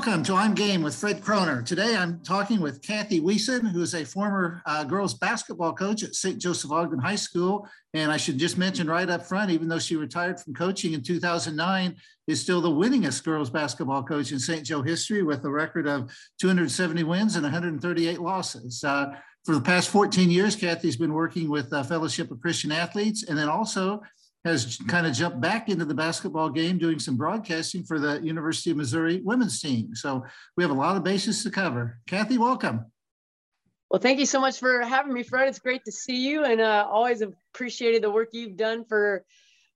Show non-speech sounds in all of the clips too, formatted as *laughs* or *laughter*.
Welcome to I'm Game with Fred Kroner. Today I'm talking with Kathy Wiesen, who is a former uh, girls basketball coach at St. Joseph Ogden High School. And I should just mention right up front, even though she retired from coaching in 2009, is still the winningest girls basketball coach in St. Joe history with a record of 270 wins and 138 losses. Uh, for the past 14 years, Kathy's been working with uh, Fellowship of Christian Athletes and then also has kind of jumped back into the basketball game, doing some broadcasting for the University of Missouri women's team. So we have a lot of bases to cover. Kathy, welcome. Well, thank you so much for having me, Fred. It's great to see you, and uh, always appreciated the work you've done for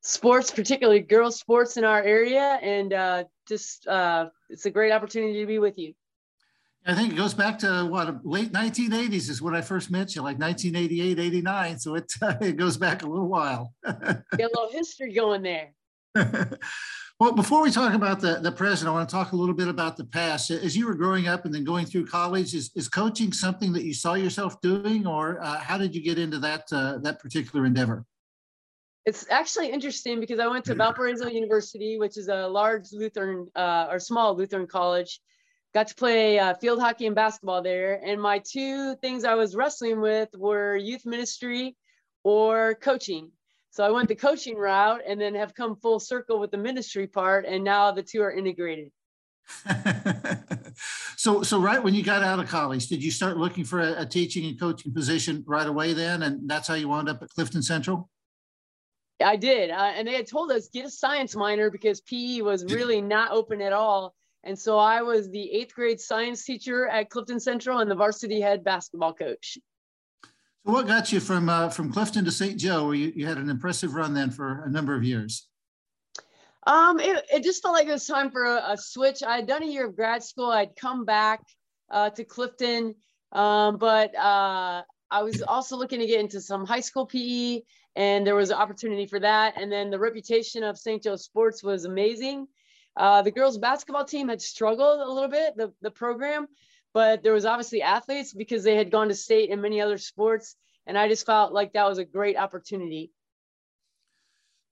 sports, particularly girls' sports in our area. And uh, just uh, it's a great opportunity to be with you. I think it goes back to what late 1980s is when I first met you, like 1988, 89. So it uh, *laughs* it goes back a little while. *laughs* Got a little history going there. *laughs* well, before we talk about the, the present, I want to talk a little bit about the past. As you were growing up and then going through college, is, is coaching something that you saw yourself doing, or uh, how did you get into that uh, that particular endeavor? It's actually interesting because I went to Valparaiso University, which is a large Lutheran uh, or small Lutheran college got to play uh, field hockey and basketball there. And my two things I was wrestling with were youth ministry or coaching. So I went the coaching route and then have come full circle with the ministry part. And now the two are integrated. *laughs* so, so right when you got out of college, did you start looking for a, a teaching and coaching position right away then? And that's how you wound up at Clifton Central? I did. Uh, and they had told us get a science minor because PE was really not open at all. And so I was the eighth grade science teacher at Clifton Central and the varsity head basketball coach. So what got you from uh, from Clifton to St. Joe, where you, you had an impressive run then for a number of years? Um, it, it just felt like it was time for a, a, switch. I had done a year of grad school. I'd come back uh, to Clifton, um, but uh, I was also looking to get into some high school PE, and there was an opportunity for that. And then the reputation of St. Joe sports was amazing. Uh, the girls basketball team had struggled a little bit, the, the program, but there was obviously athletes because they had gone to state and many other sports. And I just felt like that was a great opportunity.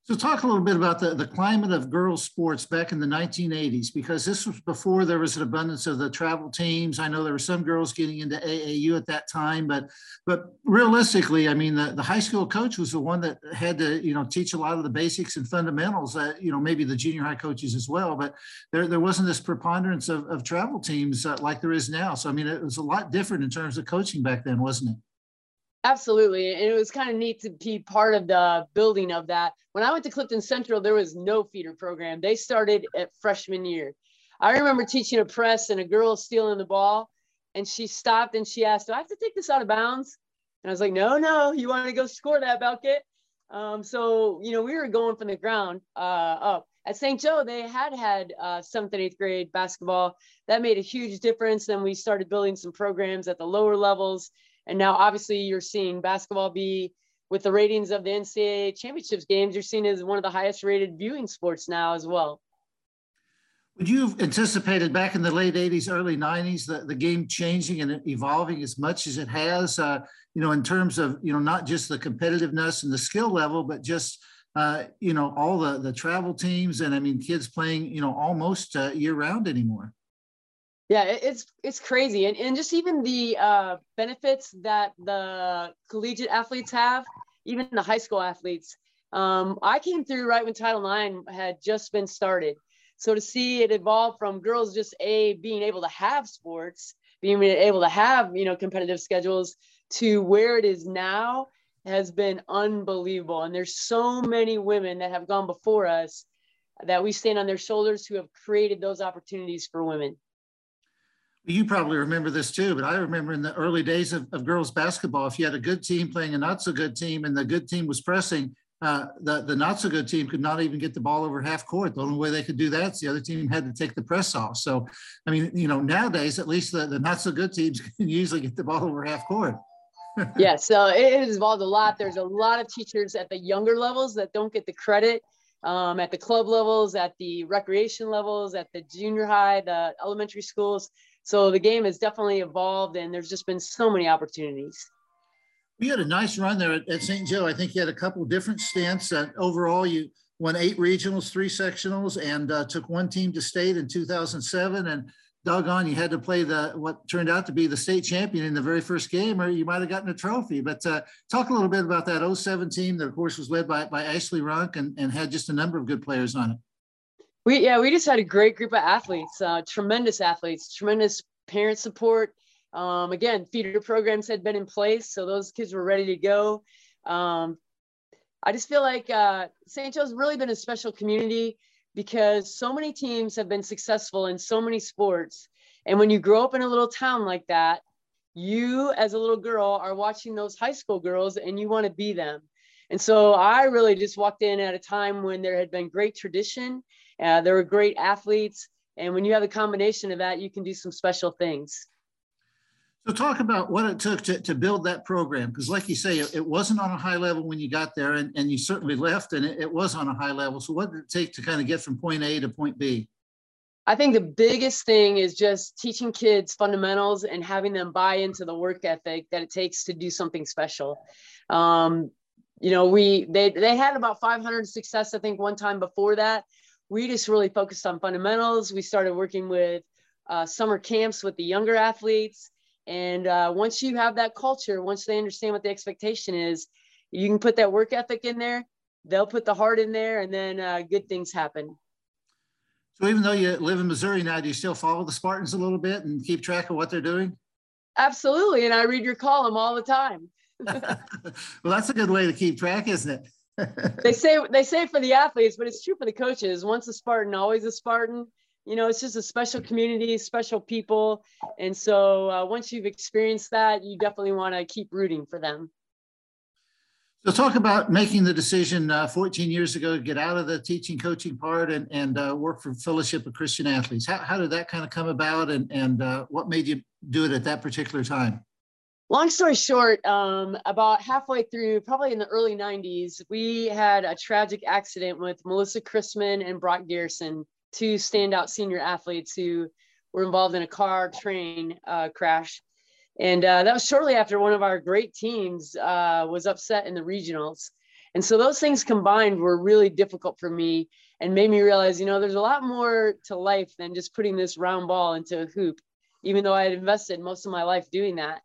So talk a little bit about the, the climate of girls sports back in the 1980s, because this was before there was an abundance of the travel teams. I know there were some girls getting into AAU at that time, but but realistically, I mean, the, the high school coach was the one that had to, you know, teach a lot of the basics and fundamentals that, you know, maybe the junior high coaches as well, but there, there wasn't this preponderance of, of travel teams uh, like there is now. So, I mean, it was a lot different in terms of coaching back then, wasn't it? Absolutely. And it was kind of neat to be part of the building of that. When I went to Clifton Central, there was no feeder program. They started at freshman year. I remember teaching a press and a girl stealing the ball, and she stopped and she asked, Do I have to take this out of bounds? And I was like, No, no, you want to go score that, Belkit? Um, so, you know, we were going from the ground uh, up. At St. Joe, they had had uh, seventh and eighth grade basketball. That made a huge difference. Then we started building some programs at the lower levels and now, obviously, you're seeing basketball be with the ratings of the NCAA championships games, you're seen as one of the highest rated viewing sports now as well. Would you have anticipated back in the late 80s, early 90s, the, the game changing and evolving as much as it has, uh, you know, in terms of, you know, not just the competitiveness and the skill level, but just, uh, you know, all the, the travel teams and I mean, kids playing, you know, almost uh, year round anymore? Yeah, it's it's crazy, and and just even the uh, benefits that the collegiate athletes have, even the high school athletes. Um, I came through right when Title IX had just been started, so to see it evolve from girls just a being able to have sports, being able to have you know competitive schedules, to where it is now has been unbelievable. And there's so many women that have gone before us that we stand on their shoulders who have created those opportunities for women you probably remember this too, but I remember in the early days of, of, girls basketball, if you had a good team playing a not so good team and the good team was pressing, uh, the, the not so good team could not even get the ball over half court. The only way they could do that is the other team had to take the press off. So, I mean, you know, nowadays, at least the, the not so good teams *laughs* can usually get the ball over half court. *laughs* yeah, so it has evolved a lot. There's a lot of teachers at the younger levels that don't get the credit um, at the club levels, at the recreation levels, at the junior high, the elementary schools so the game has definitely evolved, and there's just been so many opportunities. We had a nice run there at, at St. Joe. I think you had a couple different stints. Uh, overall, you won eight regionals, three sectionals, and uh, took one team to state in 2007. And doggone, you had to play the what turned out to be the state champion in the very first game, or you might have gotten a trophy. But uh, talk a little bit about that 07 team that, of course, was led by, by Ashley Runk and, and had just a number of good players on it. We yeah, we just had a great group of athletes, uh, tremendous athletes, tremendous parent support. Um, again, feeder programs had been in place, so those kids were ready to go. Um, I just feel like uh, St. Joe's really been a special community because so many teams have been successful in so many sports. And when you grow up in a little town like that, you as a little girl are watching those high school girls and you want to be them. And so I really just walked in at a time when there had been great tradition, uh, there were great athletes. And when you have a combination of that, you can do some special things. So talk about what it took to, to build that program, because like you say, it, it, wasn't on a high level when you got there and, and you certainly left and it, it was on a high level. So what did it take to kind of get from point A to point B? I think the biggest thing is just teaching kids fundamentals and having them buy into the work ethic that it takes to do something special. Um, you know, we they they had about 500 success, I think, one time before that. We just really focused on fundamentals. We started working with uh, summer camps with the younger athletes and uh, once you have that culture, once they understand what the expectation is, you can put that work ethic in there. They'll put the heart in there, and then uh, good things happen. So, even though you live in Missouri now, do you still follow the Spartans a little bit and keep track of what they're doing? Absolutely, and I read your column all the time. *laughs* well, that's a good way to keep track, isn't it? They *laughs* say they say for the athletes, but it's true for the coaches. Once a Spartan, always a Spartan you know, it's just a special community, special people. And so uh, once you've experienced that, you definitely want to keep rooting for them. So talk about making the decision uh, 14 years ago to get out of the teaching coaching part and, and uh, work for Fellowship of Christian Athletes. How, how did that kind of come about and, and uh, what made you do it at that particular time? Long story short, um, about halfway through, probably in the early 90s, we had a tragic accident with Melissa Chrisman and Brock Garrison two standout senior athletes who were involved in a car train uh, crash. And uh, that was shortly after one of our great teams uh, was upset in the regionals. And so those things combined were really difficult for me and made me realize, you know, there's a lot more to life than just putting this round ball into a hoop, even though I had invested most of my life doing that.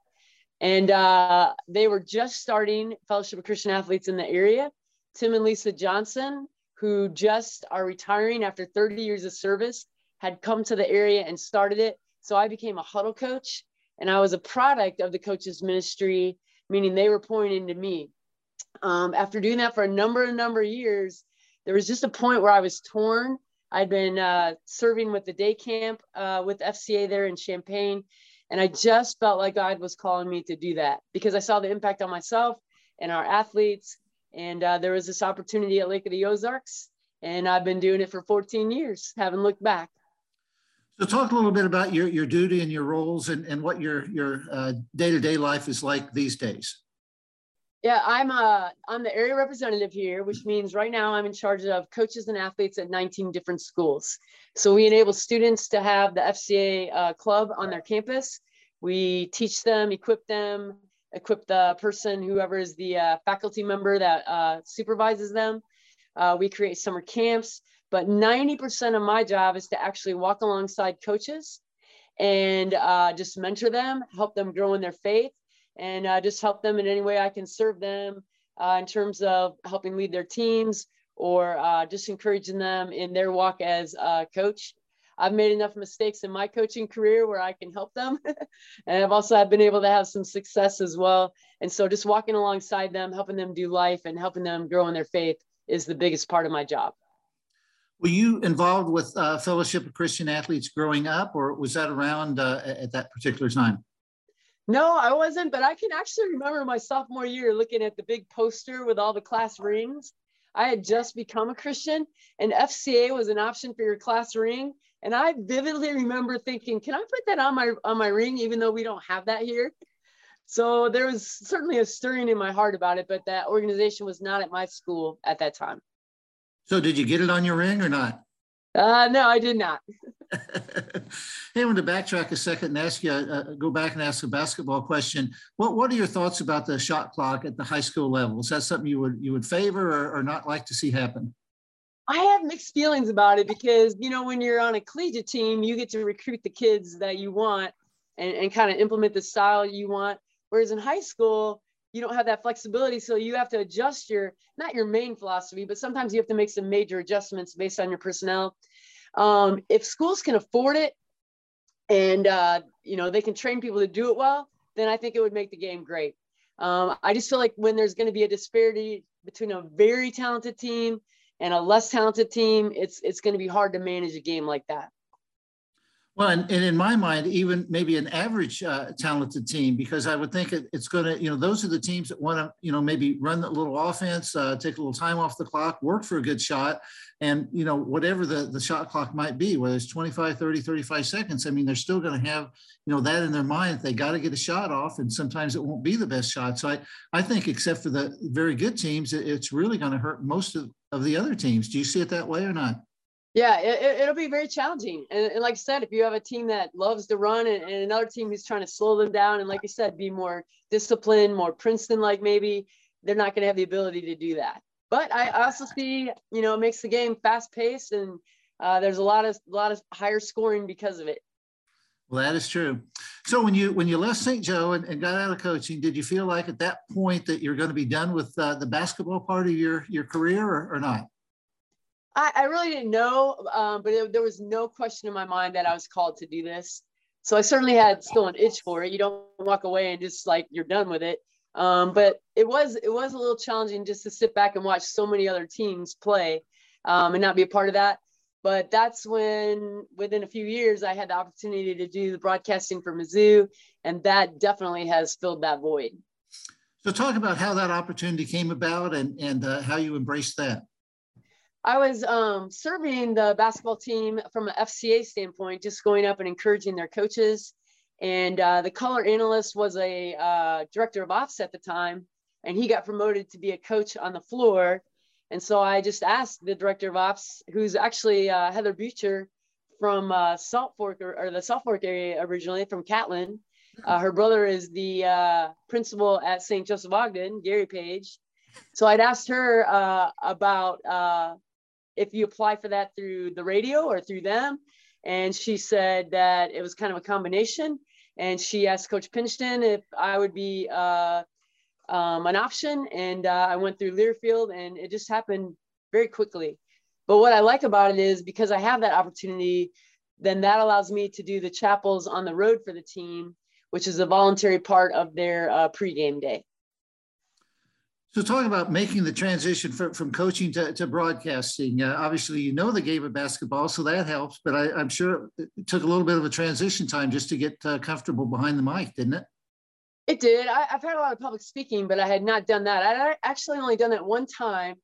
And uh, they were just starting Fellowship of Christian Athletes in the area. Tim and Lisa Johnson who just are retiring after 30 years of service had come to the area and started it. So I became a huddle coach and I was a product of the coaches ministry, meaning they were pouring into me. Um, after doing that for a number and number of years, there was just a point where I was torn. I'd been uh, serving with the day camp uh, with FCA there in Champaign. And I just felt like God was calling me to do that because I saw the impact on myself and our athletes and uh, there was this opportunity at Lake of the Ozarks, and I've been doing it for 14 years, haven't looked back. So talk a little bit about your, your duty and your roles and, and what your, your uh, day-to-day life is like these days. Yeah, I'm uh, I'm the area representative here, which means right now I'm in charge of coaches and athletes at 19 different schools. So we enable students to have the FCA uh, club on their campus. We teach them, equip them, equip the person, whoever is the uh, faculty member that uh, supervises them. Uh, we create summer camps, but 90% of my job is to actually walk alongside coaches and uh, just mentor them, help them grow in their faith, and uh, just help them in any way I can serve them uh, in terms of helping lead their teams or just encouraging them in their walk as a coach. I've made enough mistakes in my coaching career where I can help them. *laughs* and I've also I've been able to have some success as well. And so just walking alongside them, helping them do life and helping them grow in their faith is the biggest part of my job. Were you involved with uh, Fellowship of Christian Athletes growing up, or was that around uh, at that particular time? No, I wasn't, but I can actually remember my sophomore year looking at the big poster with all the class rings. I had just become a Christian, and FCA was an option for your class ring. And I vividly remember thinking, can I put that on my on my ring, even though we don't have that here? So there was certainly a stirring in my heart about it, but that organization was not at my school at that time. So did you get it on your ring or not? Uh, no, I did not. *laughs* hey, I want to backtrack a second and ask you, uh, go back and ask a basketball question. What What are your thoughts about the shot clock at the high school level? Is that something you would you would favor or, or not like to see happen? I have mixed feelings about it because, you know, when you're on a collegiate team, you get to recruit the kids that you want and, and kind of implement the style you want. Whereas in high school, you don't have that flexibility. So you have to adjust your, not your main philosophy, but sometimes you have to make some major adjustments based on your personnel. Um, if schools can afford it and, uh, you know, they can train people to do it well, then I think it would make the game great. Um, I just feel like when there's going to be a disparity between a very talented team and a less talented team, it's it's going to be hard to manage a game like that. Well, and, and in my mind, even maybe an average uh, talented team, because I would think it, it's going to, you know, those are the teams that want to, you know, maybe run a little offense, uh, take a little time off the clock, work for a good shot. And, you know, whatever the, the shot clock might be, whether it's 25, 30, 35 seconds, I mean, they're still going to have, you know, that in their mind. They got to get a shot off. And sometimes it won't be the best shot. So I, I think, except for the very good teams, it, it's really going to hurt most of, of the other teams. Do you see it that way or not? Yeah, it, will be very challenging. And, and, like I said, if you have a team that loves to run and, and, another team who's trying to slow them down, and like you said, be more disciplined, more Princeton like maybe, they're not going to have the ability to do that. But I also see, you know, it makes the game fast paced and uh, there's a lot of a lot of higher scoring because of it. Well, that is true. So when you when you left St. Joe and, and, got out of coaching, did you feel like at that point that you're going to be done with uh, the basketball part of your your career or, or not? I, I really didn't know, um, but it, there was no question in my mind that I was called to do this. So I certainly had still an itch for it. You don't walk away and just like you're done with it. Um, but it was it was a little challenging just to sit back and watch so many other teams play um, and not be a part of that. But that's when, within a few years, I had the opportunity to do the broadcasting for Mizzou, and that definitely has filled that void. So, talk about how that opportunity came about and and uh, how you embraced that. I was um, serving the basketball team from an FCA standpoint, just going up and encouraging their coaches. And uh, the color analyst was a uh, director of ops at the time, and he got promoted to be a coach on the floor. And so I just asked the director of ops, who's actually uh, Heather Butcher from uh, Salt Fork or, or, the Salt Fork area originally from Catlin. Uh, her brother is the uh, principal at St. Joseph Ogden, Gary Page. So I'd asked her about if you apply for that through the radio or through them. And she said that it was kind of a combination. And she asked Coach Pingeton if I would be uh, um, an option. And uh, I went through Learfield and it just happened very quickly. But what I like about it is because I have that opportunity, then that allows me to do the chapels on the road for the team, which is a voluntary part of their uh, pregame day. So, talking about making the transition from, from coaching to, to broadcasting, uh, obviously, you know the game of basketball, so that helps. But I, am sure it took a little bit of a transition time just to get uh, comfortable behind the mic, didn't it? It did. I, have had a lot of public speaking, but I had not done that. I actually only done that one time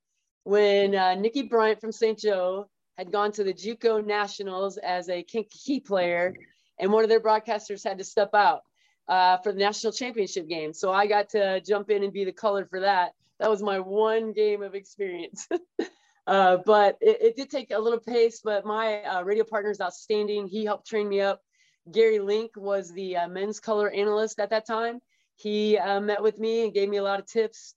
when uh, Nikki Bryant from St. Joe had gone to the JUCO Nationals as a key player, and one of their broadcasters had to step out uh, for the national championship game. So I got to jump in and be the color for that that was my one game of experience. *laughs* uh, but it, it, did take a little pace, but my uh, radio partner is outstanding. He helped train me up. Gary Link was the uh, men's color analyst at that time. He uh, met with me and gave me a lot of tips.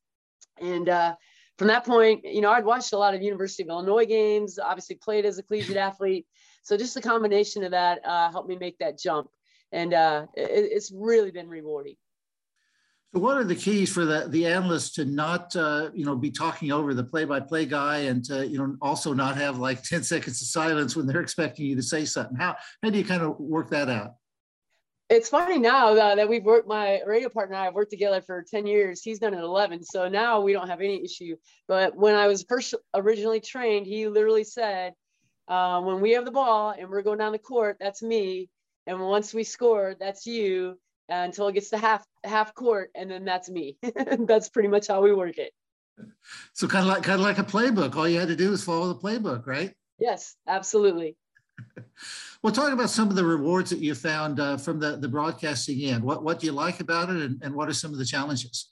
And uh, from that point, you know, I'd watched a lot of University of Illinois games, obviously played as a collegiate *laughs* athlete. So just the combination of that uh, helped me make that jump. And it, it's really been rewarding. So what are the keys for the, the analyst to not, uh, you know, be talking over the play-by-play guy and to, you know, also not have like *laughs* 10 seconds of silence when they're expecting you to say something? How, how do you kind of work that out? It's funny now uh, that we've worked, my radio partner and I have worked together for 10 years. He's done it 11. So now we don't have any issue. But when I was first originally trained, he literally said, uh, when we have the ball and we're going down the court, that's me. And once we score, that's you until it gets to half half court, and then that's me. *laughs* that's pretty much how we work it. So kind of like kind of like a playbook. All you had to do is follow the playbook, right? Yes, absolutely. *laughs* well, talk about some of the rewards that you found uh, from the, the broadcasting end. What what do you like about it, and, and what are some of the challenges?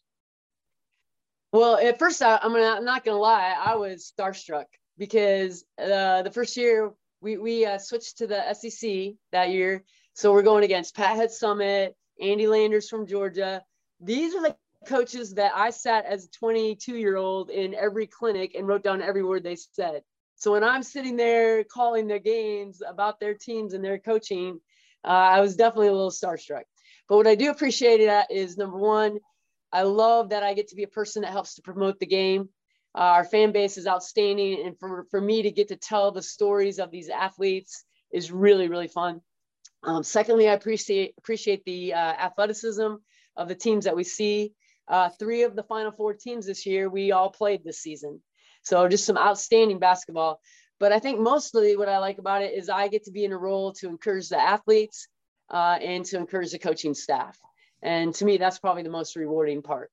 Well, at first, I, am gonna, I'm not gonna lie, I was starstruck because uh, the first year we we uh, switched to the SEC that year, so we're going against Pat Head Summitt, Andy Landers from Georgia. These are the coaches that I sat as a 22 year old in every clinic and wrote down every word they said. So when I'm sitting there calling their games about their teams and their coaching, uh, I was definitely a little starstruck. But what I do appreciate that is number one, I love that I get to be a person that helps to promote the game. Uh, our fan base is outstanding, and for, for me to get to tell the stories of these athletes is really really fun. Um, secondly, I appreciate appreciate the uh, athleticism of the teams that we see. Uh, three of the Final Four teams this year we all played this season, so just some outstanding basketball. But I think mostly what I like about it is I get to be in a role to encourage the athletes uh, and to encourage the coaching staff. And to me, that's probably the most rewarding part.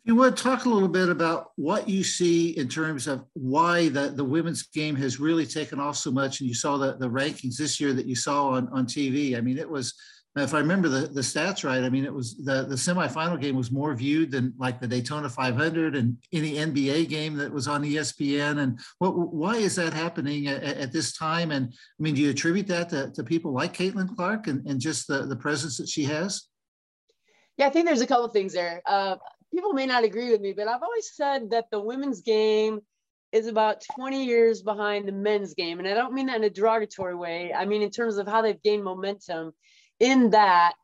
If you would talk a little bit about what you see in terms of why the, the women's game has really taken off so much. And you saw the, the rankings this year that you saw on, on TV. I mean, it was, if I remember the, the stats right, I mean, it was the, the semifinal game was more viewed than like the Daytona 500 and any NBA game that was on ESPN. And what, why is that happening at, at this time? And I mean, do you attribute that to, to people like Caitlin Clark and, and just the, the presence that she has? Yeah, I think there's a couple things there. Uh, people may not agree with me, but I've always said that the women's game is about 20 years behind the men's game. And I don't mean that in a derogatory way. I mean, in terms of how they've gained momentum, in that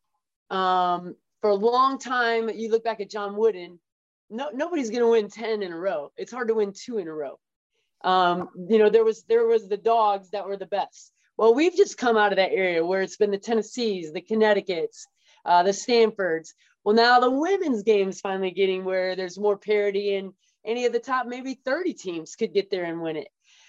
um, for a long time, you look back at John Wooden, no, nobody's going to win 10 in a row. It's hard to win two in a row. Um, you know, there was, there was the dogs that were the best. Well, we've just come out of that area where it's been the Tennessees, the Connecticut's, uh, the Stanfords. Well, now the women's game is finally getting where there's more parity, and any of the top maybe 30 teams could get there and win it.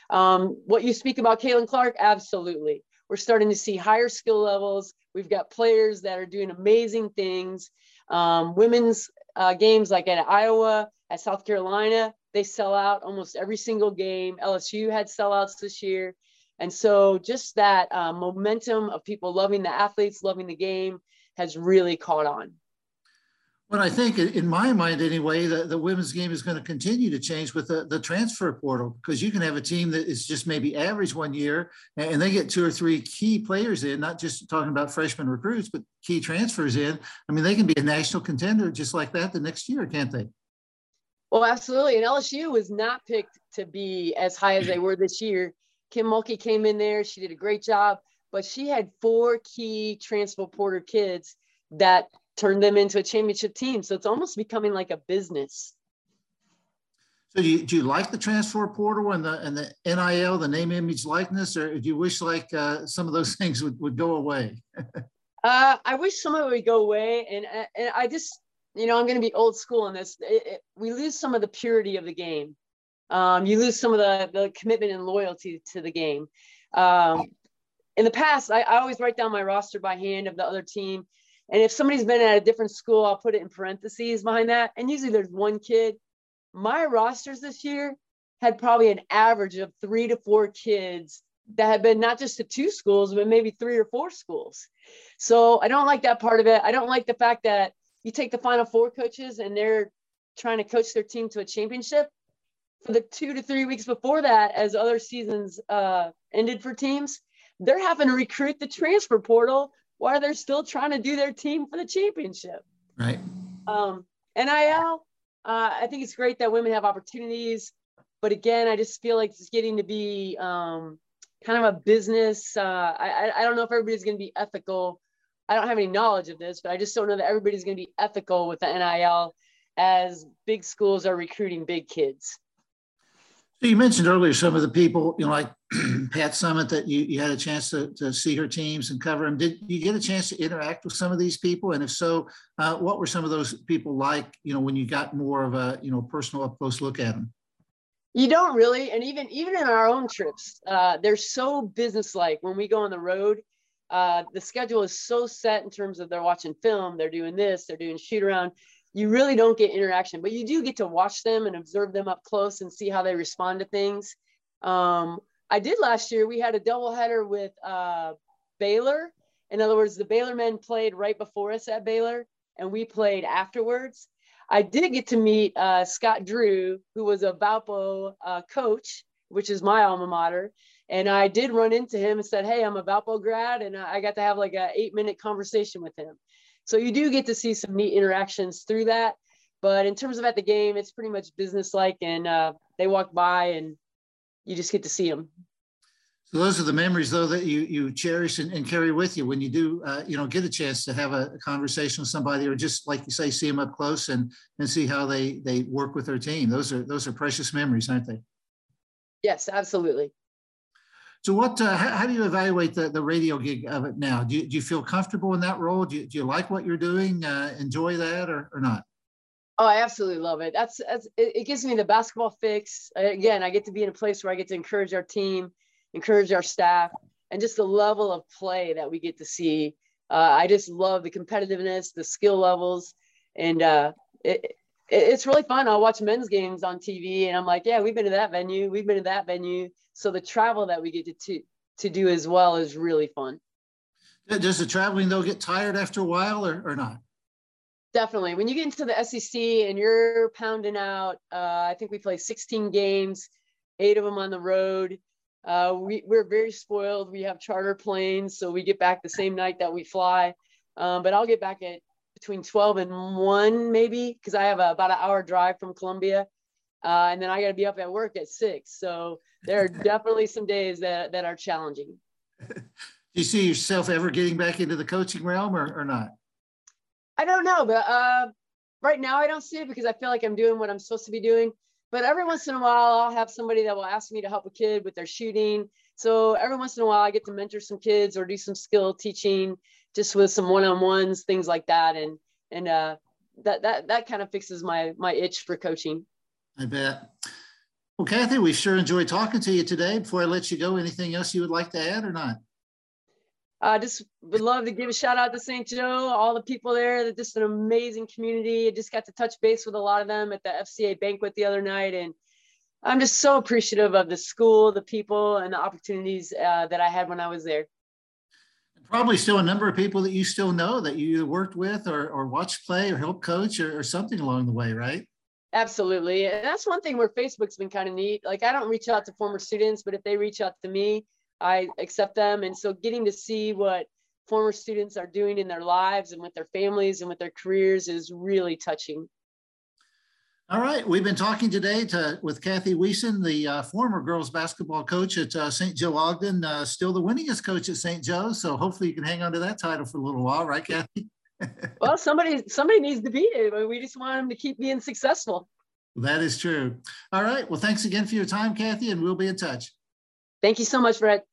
Um, what you speak about Caitlin Clark, absolutely. We're starting to see higher skill levels. We've got players that are doing amazing things. Um, women's uh, games like at Iowa, at South Carolina, they sell out almost every single game. LSU had sellouts this year. And so just that uh, momentum of people loving the athletes, loving the game, has really caught on. Well, I think in my mind, anyway, the, the women's game is going to continue to change with the, the transfer portal because you can have a team that is just maybe average one year and they get two or three key players in, not just talking about freshman recruits, but key transfers in. I mean, they can be a national contender just like that the next year, can't they? Well, absolutely. And LSU was not picked to be as high as they were this year. Kim Mulkey came in there. She did a great job but she had four key transfer porter kids that turned them into a championship team. So it's almost becoming like a business. So do you, do you like the transfer portal and the and the NIL, the name, image, likeness, or do you wish like uh, some of those *laughs* things would, would go away? *laughs* uh, I wish some of it would go away, and and I just you know I'm going to be old school in this. It, it, we lose some of the purity of the game. Um, you lose some of the the commitment and loyalty to the game. Um, in the past, I, I always write down my roster by hand of the other team. And if somebody's been at a different school, I'll put it in parentheses behind that. And usually there's one kid. My rosters this year had probably an average of three to four kids that had been not just to two schools, but maybe three or four schools. So I don't like that part of it. I don't like the fact that you take the final four coaches and they're trying to coach their team to a championship for the two to three weeks before that, as other seasons uh, ended for teams they're having to recruit the transfer portal while they're still trying to do their team for the championship. Right. Um, NIL, uh, I think it's great that women have opportunities, but again, I just feel like it's getting to be um, kind of a business. Uh, I, I don't know if everybody's going to be ethical. I don't have any knowledge of this, but I just don't know that everybody's going to be ethical with the NIL as big schools are recruiting big kids. So you mentioned earlier some of the people, you know, like *clears throat* Pat Summitt, that you, you had a chance to, to see her teams and cover them. Did you get a chance to interact with some of these people? And if so, uh, what were some of those people like, you know, when you got more of a, you know, personal up close look at them? You don't really, and even even in our own trips, uh, they're so businesslike. When we go on the road, uh, the schedule is so set in terms of they're watching film, they're doing this, they're doing shoot around you really don't get interaction, but you do get to watch them and observe them up close and see how they respond to things. Um, I did last year. We had a doubleheader with uh, Baylor. In other words, the Baylor men played right before us at Baylor, and we played afterwards. I did get to meet uh, Scott Drew, who was a Valpo uh, coach, which is my alma mater. And I did run into him and said, "Hey, I'm a Valpo grad," and I got to have like an eight minute conversation with him. So you do get to see some neat interactions through that. But in terms of at the game, it's pretty much business like, and uh, they walk by and you just get to see them. So those are the memories, though, that you you cherish and, and carry with you when you do, uh, you know, get a chance to have a, a, conversation with somebody, or just like you say, see them up close and and see how they they work with their team. Those are those are precious memories, aren't they? Yes, absolutely. So, what? Uh, how, how, do you evaluate the the radio gig of it now? Do you, do you feel comfortable in that role? Do you, do you like what you're doing? Uh, enjoy that, or or not? Oh, I absolutely love it. That's that's it, it gives me the basketball fix. Again, I get to be in a place where I get to encourage our team encourage our staff, and just the level of play that we get to see. Uh, I just love the competitiveness, the skill levels, and uh, it, it, it's really fun. I'll watch men's games on TV, and I'm like, yeah, we've been to that venue, we've been to that venue. So the travel that we get to to, to do as well is really fun. Does the traveling though get tired after a while, or, or not? Definitely. When you get into the SEC and you're pounding out, uh, I think we play 16 games, eight of them on the road. Uh, we, we're very spoiled. We have charter planes, so we get back the same night that we fly. Um, but I'll get back at between 12 and 1, maybe, because I have a, about an hour drive from Columbia. Uh, and then I got to be up at work at 6. So there are *laughs* definitely some days that, that are challenging. Do you see yourself ever getting back into the coaching realm or, or not? I don't know, but uh, right now I don't see it because I feel like I'm doing what I'm supposed to be doing but every once in a while i'll have somebody that will ask me to help a kid with their shooting so every once in a while i get to mentor some kids or do some skill teaching just with some one-on-ones things like that and and uh, that that that kind of fixes my my itch for coaching i bet well kathy we sure enjoyed talking to you today before i let you go anything else you would like to add or not I uh, just would love to give a shout out to St. Joe, all the people there. They're just an amazing community. I just got to touch base with a lot of them at the FCA banquet the other night. And I'm just so appreciative of the school, the people, and the opportunities uh, that I had when I was there. Probably still a number of people that you still know that you worked with or, or watched play or helped coach or, or something along the way, right? Absolutely. And that's one thing where Facebook's been kind of neat. Like I don't reach out to former students, but if they reach out to me, I accept them. And so getting to see what former students are doing in their lives and with their families and with their careers is really touching. All right, we've been talking today to, with Kathy Wiesen, the uh, former girls basketball coach at uh, St. Joe Ogden, uh, still the winningest coach at St. Joe. So hopefully you can hang on to that title for a little while, right, Kathy? *laughs* well, somebody somebody needs to beat it. We just want them to keep being successful. That is true. All right. Well, thanks again for your time, Kathy, and we'll be in touch. Thank you so much, Brett.